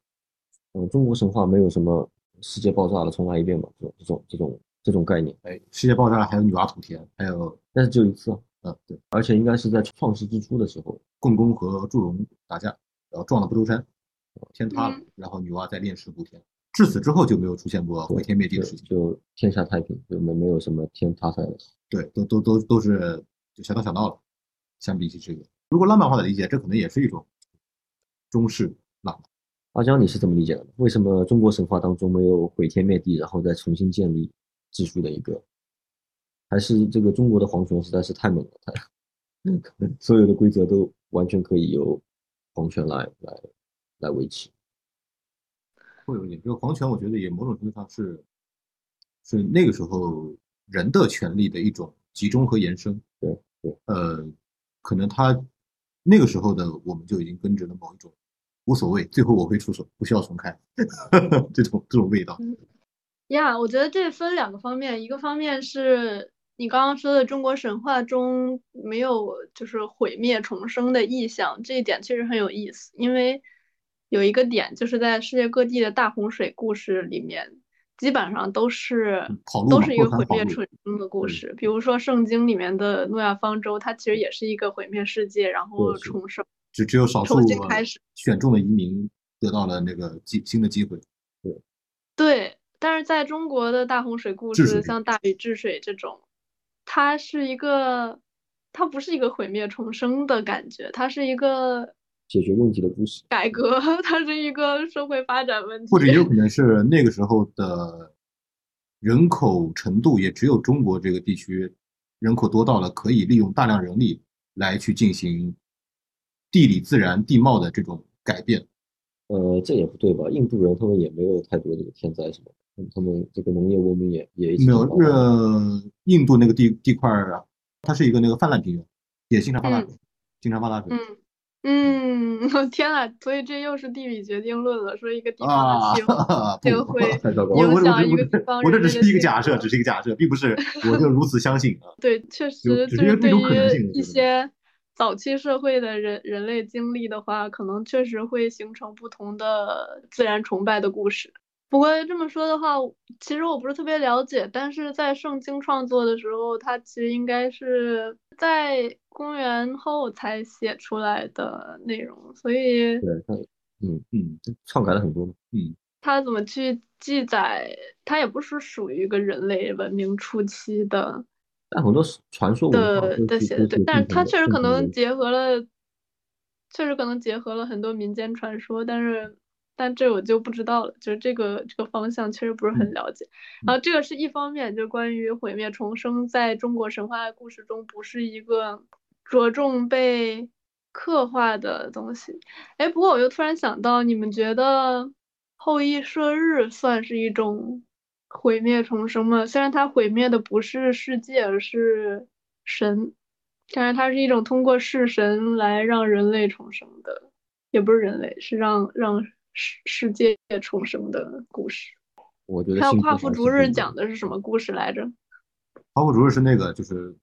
A: 呃，中国神话没有什么世界爆炸了重来一遍嘛，这种这种这种这种概念。
C: 哎，世界爆炸了还有女娲补天，还有，
A: 但是只有一次。
C: 嗯，对，
A: 而且应该是在创世之初的时候，
C: 共工和祝融打架，然后撞了不周山，天塌了，然后女娲在炼石补天。至此之后就没有出现过毁天灭地的事情，
A: 就天下太平，就没没有什么天塌下来的。
C: 对，都都都都是就小打小闹了。相比起这个，如果浪漫化的理解，这可能也是一种中式浪漫。
A: 阿江，你是怎么理解的？为什么中国神话当中没有毁天灭地，然后再重新建立秩序的一个？还是这个中国的皇权实在是太猛了，太 可能所有的规则都完全可以由皇权来来来维持。
C: 会有一点，这个皇权，我觉得也某种程度上是，是那个时候人的权利的一种集中和延伸。
A: 对对，
C: 呃，可能他那个时候的我们就已经根植了某一种无所谓，最后我会出手，不需要重开 这种这种味道。
B: 呀，我觉得这分两个方面，一个方面是你刚刚说的中国神话中没有就是毁灭重生的意象，这一点确实很有意思，因为。有一个点，就是在世界各地的大洪水故事里面，基本上都是都是一个毁灭重生的故事。比如说圣经里面的诺亚方舟，它其实也是一个毁灭世界，然后重生。
C: 只只有少数
B: 重新开始
C: 选中的移民得到了那个机新的机会。
A: 对
B: 对，但是在中国的大洪水故事，像大禹治水这种，它是一个，它不是一个毁灭重生的感觉，它是一个。
A: 解决问题的故事，
B: 改革，它是一个社会发展问题，
C: 或者也有可能是那个时候的人口程度也只有中国这个地区人口多到了可以利用大量人力来去进行地理自然地貌的这种改变。
A: 呃，这也不对吧？印度人他们也没有太多这个天灾什么，他们这个农业文明也也
C: 没有。呃，印度那个地地块儿啊，它是一个那个泛滥平原，也经常发大水，经常发大水。
B: 嗯。嗯，天啊，所以这又是地理决定论了，说一个地方的气候就 会影响一个地方。
C: 我这只是一个假设，只是一个假设，并不是 我就如此相信啊。
B: 对，确实，就是对于一些早期社会的人人类经历的话，可能确实会形成不同的自然崇拜的故事。不过这么说的话，其实我不是特别了解，但是在圣经创作的时候，它其实应该是在公元后才写出来的内容，所以
A: 对它，嗯嗯，篡改了很多
C: 嗯，
B: 它怎么去记载？它也不是属于一个人类文明初期的，
A: 但很多传说
B: 的的写的对，但是它确实可能结合了，确实可能结合了很多民间传说，但是。但这我就不知道了，就是这个这个方向确实不是很了解。然后这个是一方面，就关于毁灭重生在中国神话故事中不是一个着重被刻画的东西。哎，不过我又突然想到，你们觉得后羿射日算是一种毁灭重生吗？虽然它毁灭的不是世界，而是神，但是它是一种通过弑神来让人类重生的，也不是人类，是让让。世世界重生的故事，
A: 我觉得
B: 还有夸父逐日讲的是什么故事来着？
C: 夸父逐日是那个，就是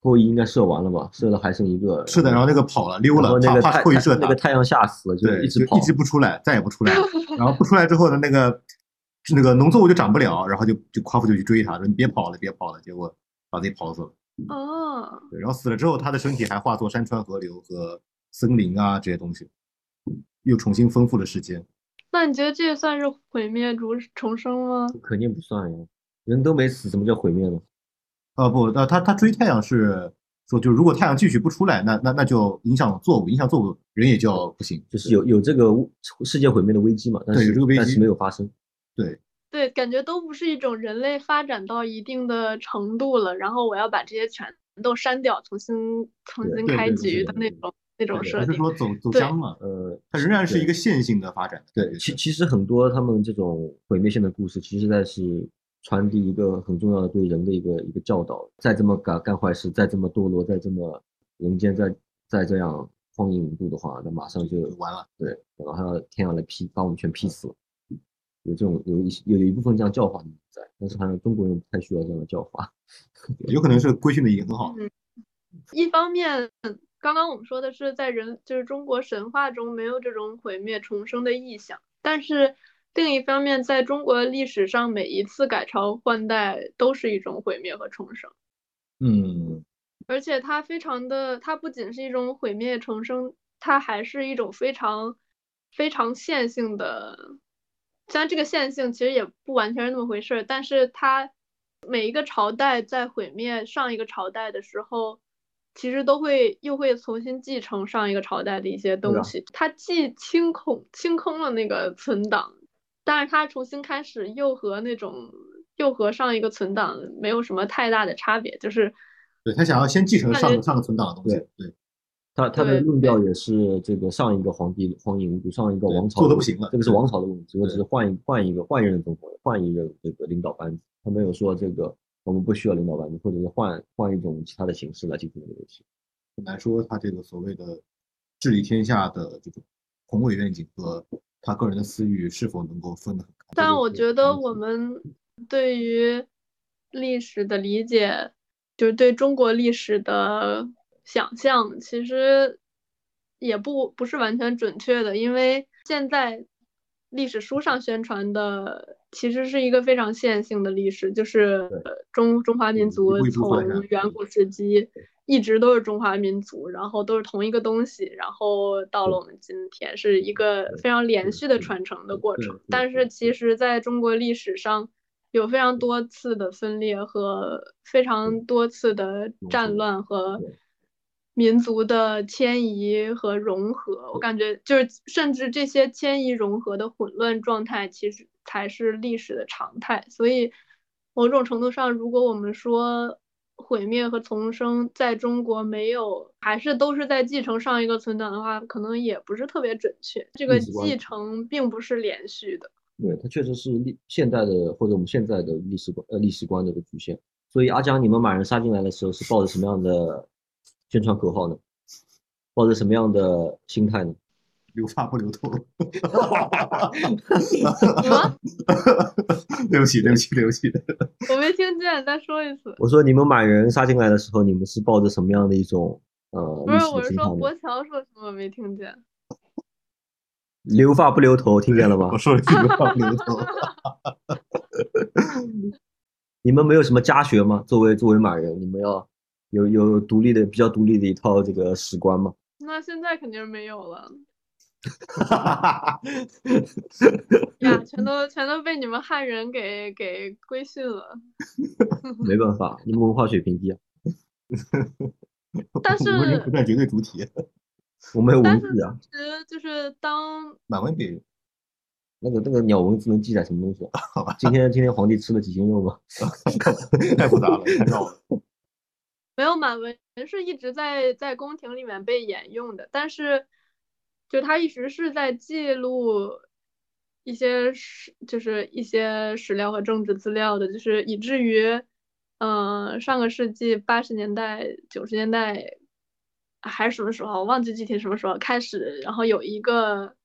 A: 后羿应该射完了吧？射了还剩一个。
C: 是的，然后那个跑了溜了，怕怕后羿射
A: 那个太阳吓死了，就一直跑，
C: 一直不出来，再也不出来了。然后不出来之后呢，那个那个农作物就长不了，然后就就夸父就去追他，说你别跑了，别跑了，结果把自己跑死了。
B: 哦。
C: 对，然后死了之后，他的身体还化作山川河流和森林啊这些东西。又重新丰富了世间，
B: 那你觉得这算是毁灭如重生吗？
A: 肯定不算呀，人都没死，怎么叫毁灭呢？
C: 啊不，呃，他他追太阳是说，就如果太阳继续不出来，那那那就影响作物，影响作物，人也就不行，
A: 就是有有这个世界毁灭的危机嘛。
C: 对，有这个危机，
A: 但是没有发生。
C: 对，
B: 对，感觉都不是一种人类发展到一定的程度了，然后我要把这些全都删掉，重新重新开
C: 对对
B: 局的
C: 对
B: 那种那种
C: 不
B: 设定。
C: 是说走走
B: 对
C: 僵了，
A: 呃，
C: 它仍然是一个线性的发展。
A: 对，其其实很多他们这种毁灭性的故事，其实在是传递一个很重要的对人的一个一个教导。再这么干干坏事，再这么堕落，再这么人间再再这样荒淫无度的话，那马上就
C: 就完了。
A: 对，然后还要天要来劈，把我们全劈死了。有这种有一些有一部分这样教化的人在，但是好像中国人不太需要这样的教化。
C: 有可能是规训的已经很好。
B: 嗯，一方面，刚刚我们说的是在人就是中国神话中没有这种毁灭重生的意象，但是另一方面，在中国历史上，每一次改朝换代都是一种毁灭和重生，
A: 嗯，
B: 而且它非常的，它不仅是一种毁灭重生，它还是一种非常非常线性的。虽然这个线性其实也不完全是那么回事儿，但是它每一个朝代在毁灭上一个朝代的时候，其实都会又会重新继承上一个朝代的一些东西。它既清空清空了那个存档，但是它重新开始又和那种又和上一个存档没有什么太大的差别，就是
C: 对他想要先继承上上个存档的东西，对，
A: 他他的
B: 对
A: 论调也是这个上一个皇帝荒淫无度，上一个王朝
C: 做的不行了
A: 这个是王朝的问题，我只是换一换一个换一任总统，换一任这个领导班子，他没有说这个我们不需要领导班子，或者是换换一种其他的形式来进行这个游戏。
C: 很难说他这个所谓的治理天下的这种宏伟愿景和他个人的私欲是否能够分得很开。
B: 但我觉得我
C: 们
B: 们对于历史的理解，就是对中国历史的想象，其实也不不是完全准确的，因为现在历史书上宣传的其实是一个非常线性的历史，就是中中华民族从远古时期一直都是中华民族，然后都是同一个东西，然后到了我们今天是一个非常连续的传承的过程。但是其实在中国历史上有非常多次的分裂和非常。多次的战乱和民族的迁移和融合。我感觉就是甚至这些迁移融合的混乱状态，其实才是历史的常态。所以某种程度上，如果我们说毁灭和重生在中国没有，还是都是在继承上一个存档的话，可能也不是特别准确。这个继承并不是连续的。
A: 对，它确实是历现代的或者我们现在的历史观呃历史观的一个局限。所以阿江，你们马人杀进来的时候是抱着什么样的宣传口号呢？抱着什么样的心态呢？
C: 留发不留头。
B: 什么？
C: 对不起，对不起，对不起。
B: 我没听见，再说一次。
A: 我说你们满人杀进来的时候，你们是抱着什么样的一种呃历
B: 不是，我是？说博强说什么我没听见。
A: 留发不留头，听见了吗
C: 我？说了一句留发不留头。
A: 你们没有什么家学吗？作为作为马人，你们要有有独立的比较独立的一套这个史观吗？
B: 那现在肯定是没有了 呀，全都全都被你们汉人给给规训了。
A: 没办法，你们文化水平低啊，
B: 但
C: 我们占绝对主体。
A: 我们有
B: 但是
A: 文字啊，
B: 其实就是当
C: 满文给
A: 那个那个鸟文字能记载什么东西啊？
C: 好吧，
A: 今天今天皇帝吃了几斤肉吗？
C: 太复杂了，太绕了。
B: 没有满文是一直在在宫廷里面被沿用的，但是就它一直是在记录一些史，就是一些史料和政治资料的，就是以至于，嗯、上个世纪八十年代、九十年代还是什么时候，我忘记具体什么时候开始，然后有一个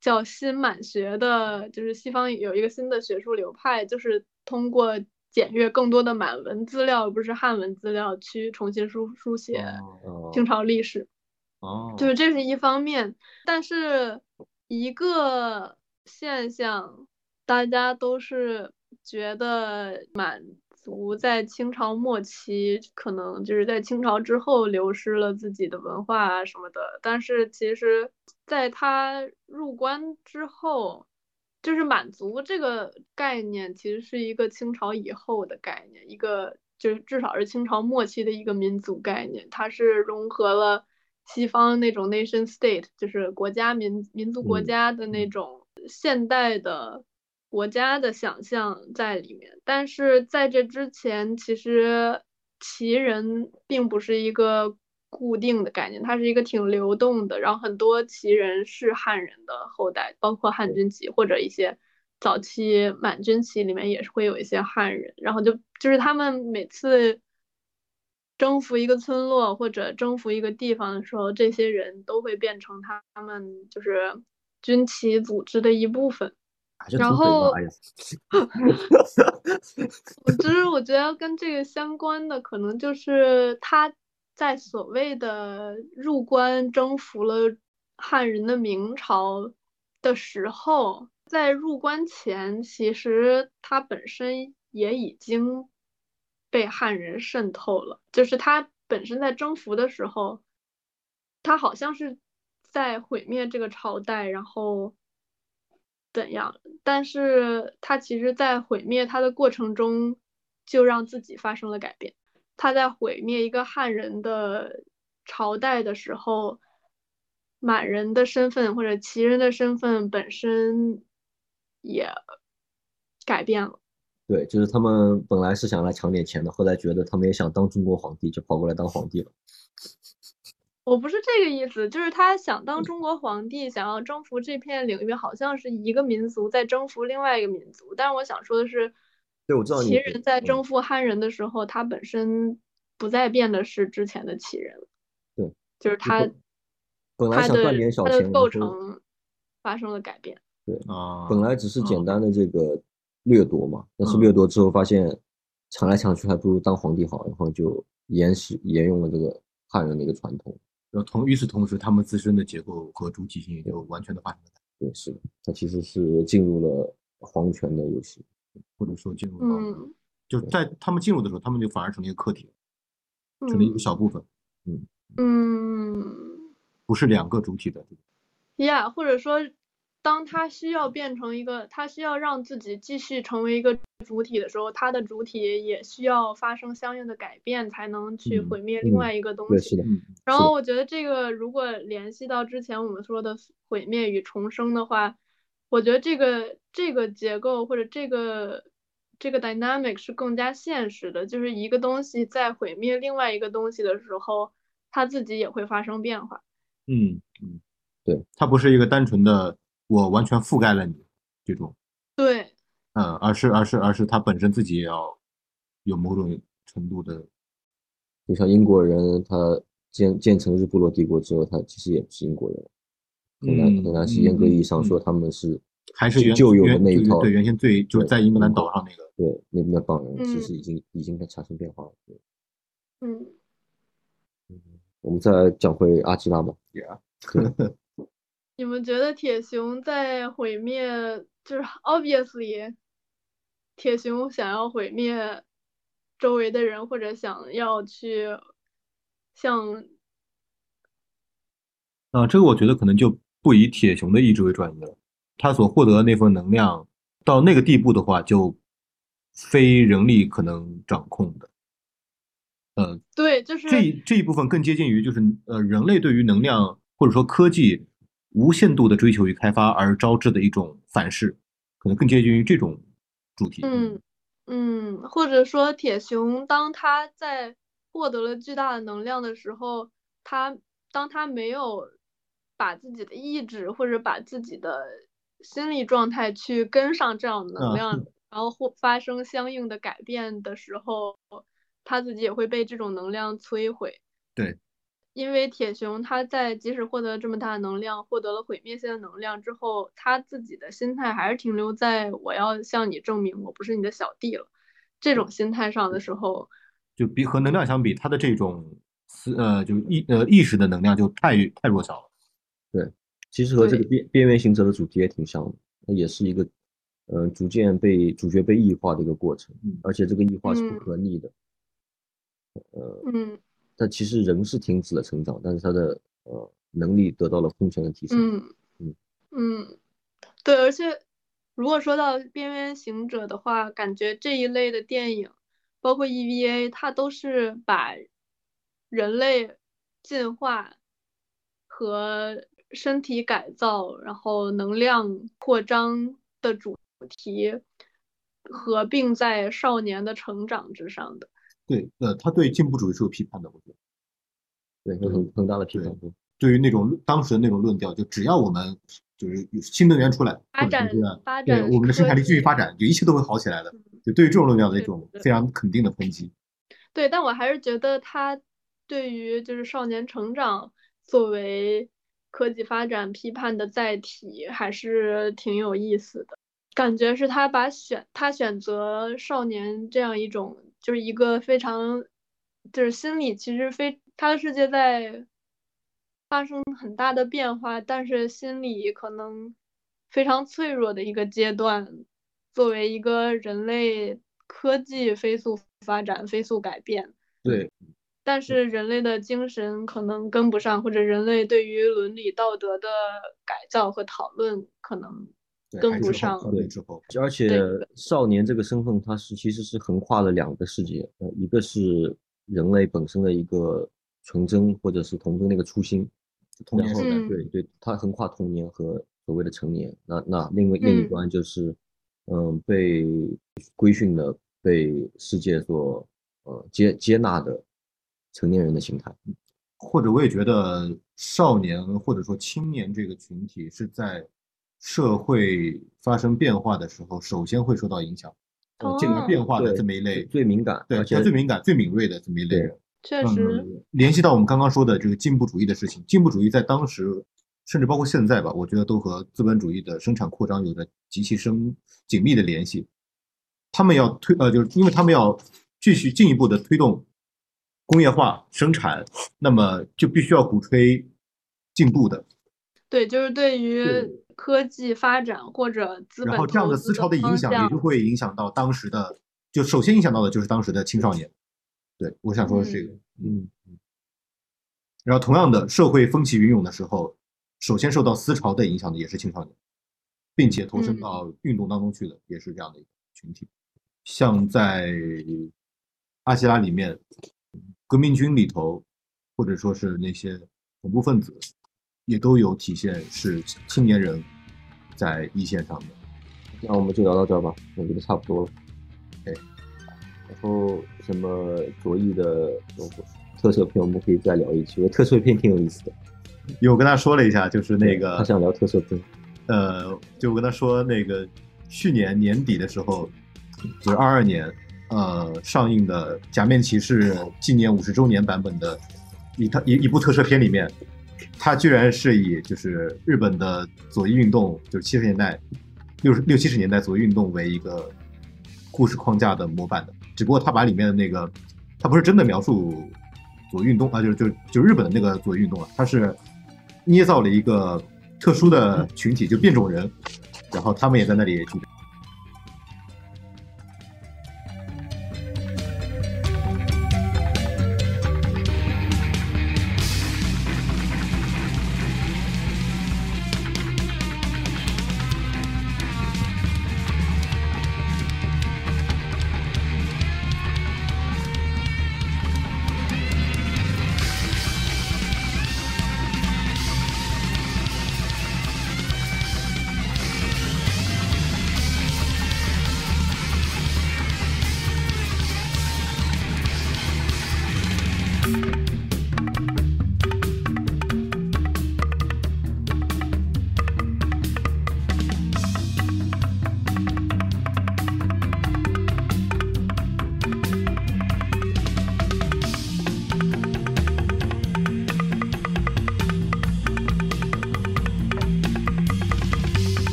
B: 叫新满学的，就是西方有一个新的学术流派，就是通过检阅更多的满文资料，而不是汉文资料，去重新书书写
A: 哦
B: 清朝历史。
C: 哦，
B: 就是这是一方面，但是一个现象，大家都是觉得满族在清朝末期，可能就是在清朝之后流失了自己的文化啊什么的，但是其实在他入关之后。就是满族这个概念，其实是一个清朝以后的概念，一个就是至少是清朝末期的一个民族概念，它是融合了西方那种 nation state，就是国家民民族国
A: 嗯
B: 家的那
C: 嗯
B: 种现代的国家的想象在里面。但是在这之前，其实旗人并不是一个固定的概念，它是一个挺流动的。然后很多旗人是汉人的后代，包括汉军旗或者一些早期满军旗里面也是会有一些汉人。然后就就是他们每次。征服一个村落或者征服一个地方的时候，这些人都会变成他们就是军旗组织的一部分。然后，其实 我觉得跟这个相关的，可能就是他在所谓的入关征服了汉人的明朝的时候，在入关前，其实他本身也已经。被汉人渗透了，就是他本身在征服的时候，他好像是在毁灭这个朝代，然后怎样？但是他其实，在毁灭他的过程中，就让自己发生了改变。他在毁灭一个汉人的朝代的时候，满人的身份或者旗人的身份本身也改变了。
A: 对，就是他们本来是想来抢点钱的，后来觉得他们也想当中国皇帝，就跑过来当皇帝了。
B: 我不是这个意思，就是他想当中国皇帝，想要征服这片领域，好像是一个民族在征服另外一个民族。但是我想说的是，
A: 对，我知道
B: 齐人在征服汉人的时候，他本身不再变的是之前的齐人了。
A: 对，
B: 就是他
A: 本来想赚点小钱，
B: 构成发生了改变。
A: 对啊，本来只是简单的这个。掠夺嘛，但是掠夺之后发现抢来抢去还不如当皇帝好，然后就沿袭沿用了这个汉人的一个传统。
C: 然后同与此同时，他们自身的结构和主体性也就完全的发生了改
A: 变。对，是的，他其实是进入了皇权的游戏，
C: 或者说进入了，就在他们进入的时候，他们就反而成了一个客体，成了一个小部分。
B: 嗯嗯，
C: 不是两个主体的。
B: 呀，或者说。当他需要变成一个，他需要让自己继续成为一个主体的时候，他的主体也需要发生相应的改变，才能去毁灭另外一个东
A: 西。
B: 然后我觉得这个如果联系到之前我们说的毁灭与重生的话，我觉得这个这个结构或者这个这个 dynamic 是更加现实的，就是一个东西在毁灭另外一个东西的时候，它自己也会发生变化。
C: 嗯嗯，对，它不是一个单纯的。我完全覆盖了你这种，
B: 对，
C: 嗯，而是而是而是他本身自己也要有某种程度的，
A: 就像英国人，他建建成日不落帝国之后，他其实也不是英国人，很难很难是严格意义上说。他们是
C: 还是
A: 旧有的那一套，
C: 对原先最就是在英格兰岛上那个，
A: 对那边的邦人其实已经已经在产生变化了，
B: 嗯，
A: 我们再讲回阿基拉吧
C: ，Yeah。
B: 你们觉得铁熊在毁灭，就是 obviously，铁熊想要毁灭周围的人，或者想要去像……
C: 啊，这个我觉得可能就不以铁熊的意志为转移了。他所获得的那份能量到那个地步的话，就非人力可能掌控的。呃，
B: 对，就是
C: 这这一部分更接近于就是呃人类对于能量或者说科技。无限度的追求与开发而招致的一种反噬，可能更接近于这种主题。
B: 嗯嗯，或者说铁熊，当他在获得了巨大的能量的时候，他当他没有把自己的意志或者把自己的心理状态去跟上这样的能量，然后或发生相应的改变的时候，他自己也会被这种能量摧毁。
C: 对。
B: 因为铁熊他在即使获得这么大的能量，获得了毁灭性的能量之后，他自己的心态还是停留在我要向你证明我不是你的小弟了这种心态上的时候，
C: 就比和能量相比，他的这种思呃就意呃意识的能量就太太弱小了。
A: 对，其实和这个边边缘行者的主题也挺像的，它也是一个呃逐渐被主角被异化的一个过程，而且这个异化是不可逆的。
B: 呃嗯。
A: 但其实人是停止了成长，但是他的呃能力得到了空前的提升。
B: 嗯嗯嗯，对，而且如果说到边缘行者的话，感觉这一类的电影，包括 EVA，它都是把人类进化和身体改造，然后能量扩张的主题合并在少年的成长之上的。
C: 对，呃，他对进步主义是有批判的，我觉得。
A: 对，有很很大的批判。
C: 对于那种当时的那种论调，就只要我们就是新能源出来，
B: 发展发
C: 展，对我们的生产力继续发展，就一切都会好起来的。就对于这种论调的一种非常肯定的抨击。
B: 对，但我还是觉得他对于就是少年成长作为科技发展批判的载体，还是挺有意思的。感觉是他把选他选择少年这样一种，就是一个非常就是心理其实非他的世界在。发生很大的变化，但是心理可能非常脆弱的一个阶段。作为一个人类，科技飞速发展、飞速改变，
C: 对，
B: 但是人类的精神可能跟不上，或者人类对于伦理道德的改造和讨论可能跟不上。
C: 对，
A: 而且少年这个身份，他是其实是横跨了两个世界，呃，一个是人类本身的一个纯真或者是童真那个初心。
C: 童年时代，
A: 对对，它横跨童年和所谓的成年。那那另外另一端就是，嗯，被规训的、被世界所呃接接纳的成年人的心态。
C: 或者我也觉得，少年或者说青年这个群体是在社会发生变化的时候，首先会受到影响，进而变化的这么一类
A: 最敏感，
C: 对，最敏感、最敏锐的这么一类人。
B: 确实，
C: 联系到我们刚刚说的这个进步主义的事情，进步主义在当时，甚至包括现在吧，我觉得都和资本主义的生产扩张有着极其深紧密的联系。他们要推，呃，就是因为他们要继续进一步的推动工业化生产，那么就必须要鼓吹进步的。
B: 对，就是对于科技发展或者资本，
C: 然后这样的思潮的影响也就会影响到当时的，就首先影响到的就是当时的青少年。对，我想说的是这个，嗯嗯。然后，同样的，社会风起云涌的时候，首先受到思潮的影响的也是青少年，并且投身到运动当中去的也是这样的一个群体。像在阿基拉里面，革命军里头，或者说是那些恐怖分子，也都有体现是青年人在一线上的。
A: 那我们就聊到这儿吧，我觉得差不多了。然后什么卓翼的特色片，我们可以再聊一期。我特色片挺有意思的。
C: 因为我跟他说了一下，就是那个
A: 他想聊特色片。
C: 呃，就跟他说那个去年年底的时候，就是二二年，呃，上映的《假面骑士》纪念五十周年版本的一套一一部特摄片里面，它居然是以就是日本的左翼运动，就是七十年代六十六七十年代左翼运动为一个故事框架的模板的。只不过他把里面的那个，他不是真的描述左运动啊，就就就日本的那个左运动了，他是捏造了一个特殊的群体，就变种人，然后他们也在那里去